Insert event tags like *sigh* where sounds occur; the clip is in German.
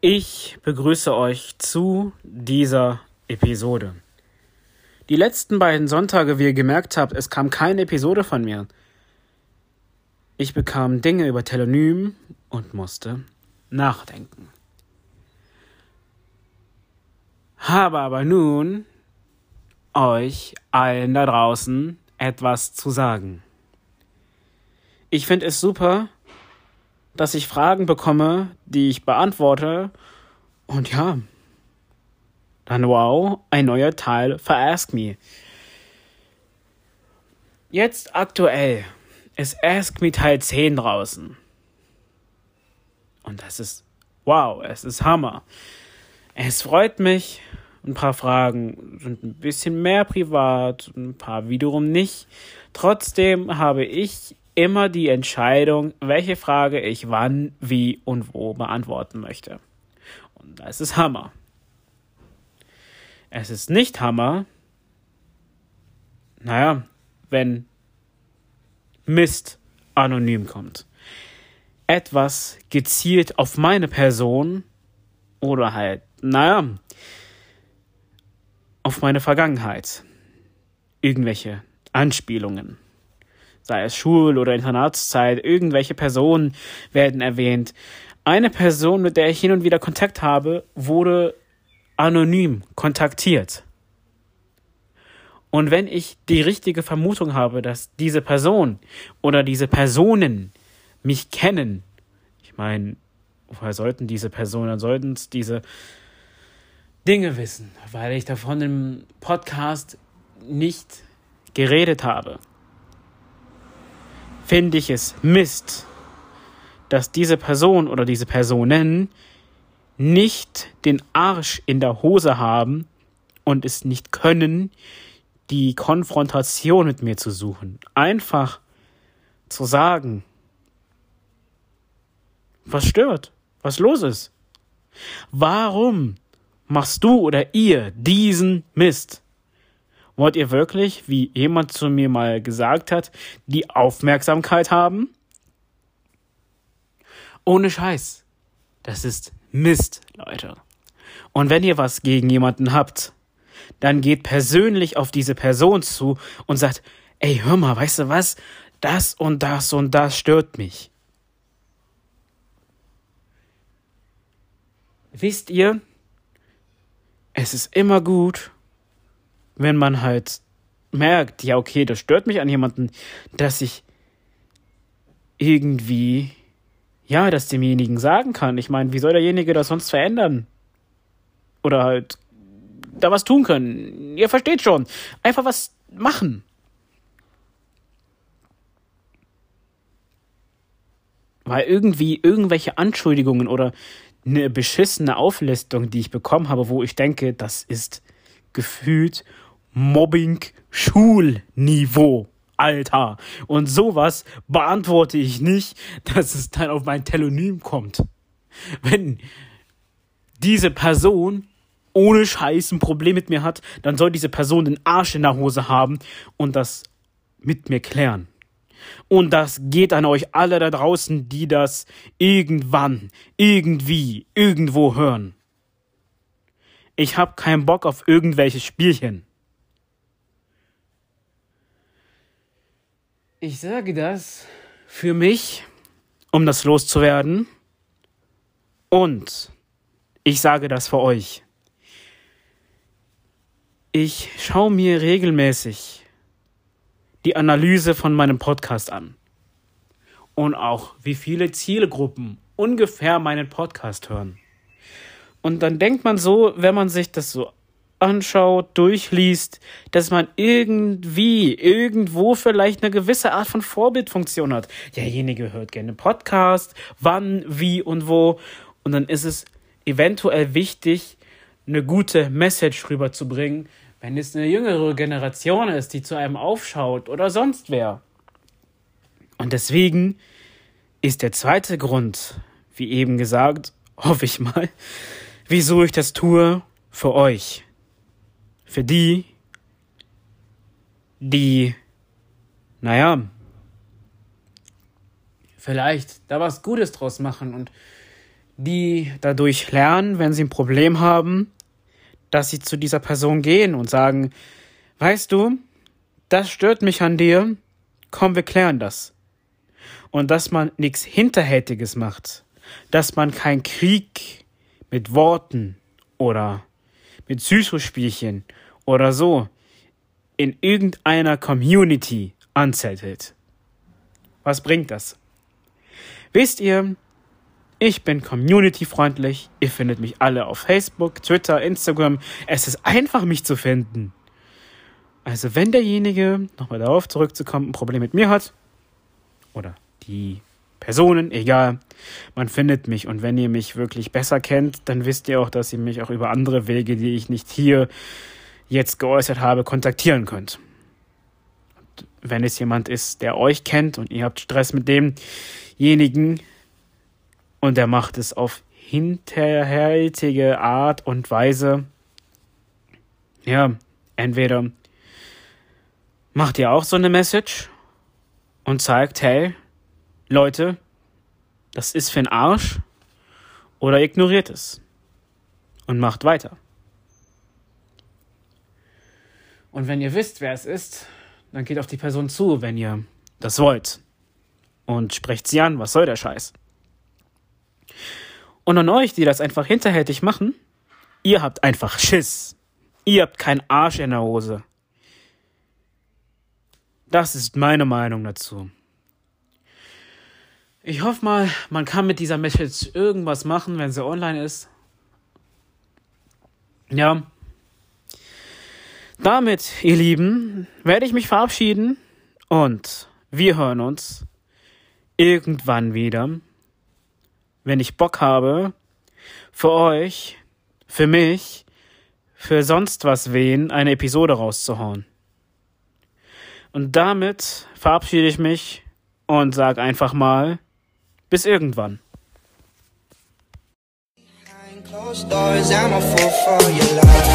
Ich begrüße euch zu dieser Episode. Die letzten beiden Sonntage, wie ihr gemerkt habt, es kam keine Episode von mir. Ich bekam Dinge über Telonym und musste nachdenken. Habe aber nun euch allen da draußen etwas zu sagen. Ich finde es super, dass ich Fragen bekomme, die ich beantworte. Und ja, dann wow, ein neuer Teil für Ask Me. Jetzt aktuell ist Ask Me Teil 10 draußen. Und das ist wow, es ist Hammer. Es freut mich. Ein paar Fragen sind ein bisschen mehr privat, ein paar wiederum nicht. Trotzdem habe ich immer die Entscheidung, welche Frage ich wann, wie und wo beantworten möchte. Und das ist Hammer. Es ist nicht Hammer, naja, wenn Mist anonym kommt. Etwas gezielt auf meine Person oder halt, naja, auf meine Vergangenheit. Irgendwelche Anspielungen sei es Schul- oder Internatszeit, irgendwelche Personen werden erwähnt. Eine Person, mit der ich hin und wieder Kontakt habe, wurde anonym kontaktiert. Und wenn ich die richtige Vermutung habe, dass diese Person oder diese Personen mich kennen, ich meine, woher sollten diese Personen, sollten es diese Dinge wissen, weil ich davon im Podcast nicht geredet habe. Finde ich es Mist, dass diese Person oder diese Personen nicht den Arsch in der Hose haben und es nicht können, die Konfrontation mit mir zu suchen. Einfach zu sagen, was stört, was los ist. Warum machst du oder ihr diesen Mist? Wollt ihr wirklich, wie jemand zu mir mal gesagt hat, die Aufmerksamkeit haben? Ohne Scheiß. Das ist Mist, Leute. Und wenn ihr was gegen jemanden habt, dann geht persönlich auf diese Person zu und sagt, ey, hör mal, weißt du was? Das und das und das stört mich. Wisst ihr, es ist immer gut, wenn man halt merkt, ja, okay, das stört mich an jemanden, dass ich irgendwie, ja, das demjenigen sagen kann. Ich meine, wie soll derjenige das sonst verändern? Oder halt da was tun können. Ihr versteht schon. Einfach was machen. Weil irgendwie irgendwelche Anschuldigungen oder eine beschissene Auflistung, die ich bekommen habe, wo ich denke, das ist gefühlt Mobbing-Schulniveau. Alter. Und sowas beantworte ich nicht, *laughs* dass es dann auf mein Telonym kommt. Wenn diese Person ohne Scheiß ein Problem mit mir hat, dann soll diese Person den Arsch in der Hose haben und das mit mir klären. Und das geht an euch alle da draußen, die das irgendwann, irgendwie, irgendwo hören. Ich hab keinen Bock auf irgendwelche Spielchen. Ich sage das für mich, um das loszuwerden. Und ich sage das für euch. Ich schaue mir regelmäßig die Analyse von meinem Podcast an. Und auch, wie viele Zielgruppen ungefähr meinen Podcast hören. Und dann denkt man so, wenn man sich das so anschaut, durchliest, dass man irgendwie, irgendwo vielleicht eine gewisse Art von Vorbildfunktion hat. Derjenige hört gerne Podcast, wann, wie und wo. Und dann ist es eventuell wichtig, eine gute Message rüberzubringen, wenn es eine jüngere Generation ist, die zu einem aufschaut oder sonst wer. Und deswegen ist der zweite Grund, wie eben gesagt, *laughs* hoffe ich mal, wieso ich das tue, für euch. Für die, die, naja, vielleicht da was Gutes draus machen und die dadurch lernen, wenn sie ein Problem haben, dass sie zu dieser Person gehen und sagen, weißt du, das stört mich an dir, komm, wir klären das. Und dass man nichts Hinterhältiges macht, dass man keinen Krieg mit Worten oder mit Psychospielchen oder so in irgendeiner Community anzettelt. Was bringt das? Wisst ihr, ich bin community-freundlich. Ihr findet mich alle auf Facebook, Twitter, Instagram. Es ist einfach, mich zu finden. Also, wenn derjenige, nochmal darauf zurückzukommen, ein Problem mit mir hat, oder die Personen, egal, man findet mich. Und wenn ihr mich wirklich besser kennt, dann wisst ihr auch, dass ihr mich auch über andere Wege, die ich nicht hier jetzt geäußert habe, kontaktieren könnt. Und wenn es jemand ist, der euch kennt und ihr habt Stress mit demjenigen und der macht es auf hinterhältige Art und Weise, ja, entweder macht ihr auch so eine Message und zeigt, hey, Leute, das ist für ein Arsch, oder ignoriert es und macht weiter. Und wenn ihr wisst, wer es ist, dann geht auf die Person zu, wenn ihr das wollt. Und sprecht sie an, was soll der Scheiß? Und an euch, die das einfach hinterhältig machen, ihr habt einfach Schiss. Ihr habt keinen Arsch in der Hose. Das ist meine Meinung dazu. Ich hoffe mal, man kann mit dieser Message irgendwas machen, wenn sie online ist. Ja. Damit, ihr Lieben, werde ich mich verabschieden und wir hören uns irgendwann wieder, wenn ich Bock habe, für euch, für mich, für sonst was wen eine Episode rauszuhauen. Und damit verabschiede ich mich und sage einfach mal, bis irgendwann. Closed doors, I'm a fool for your love.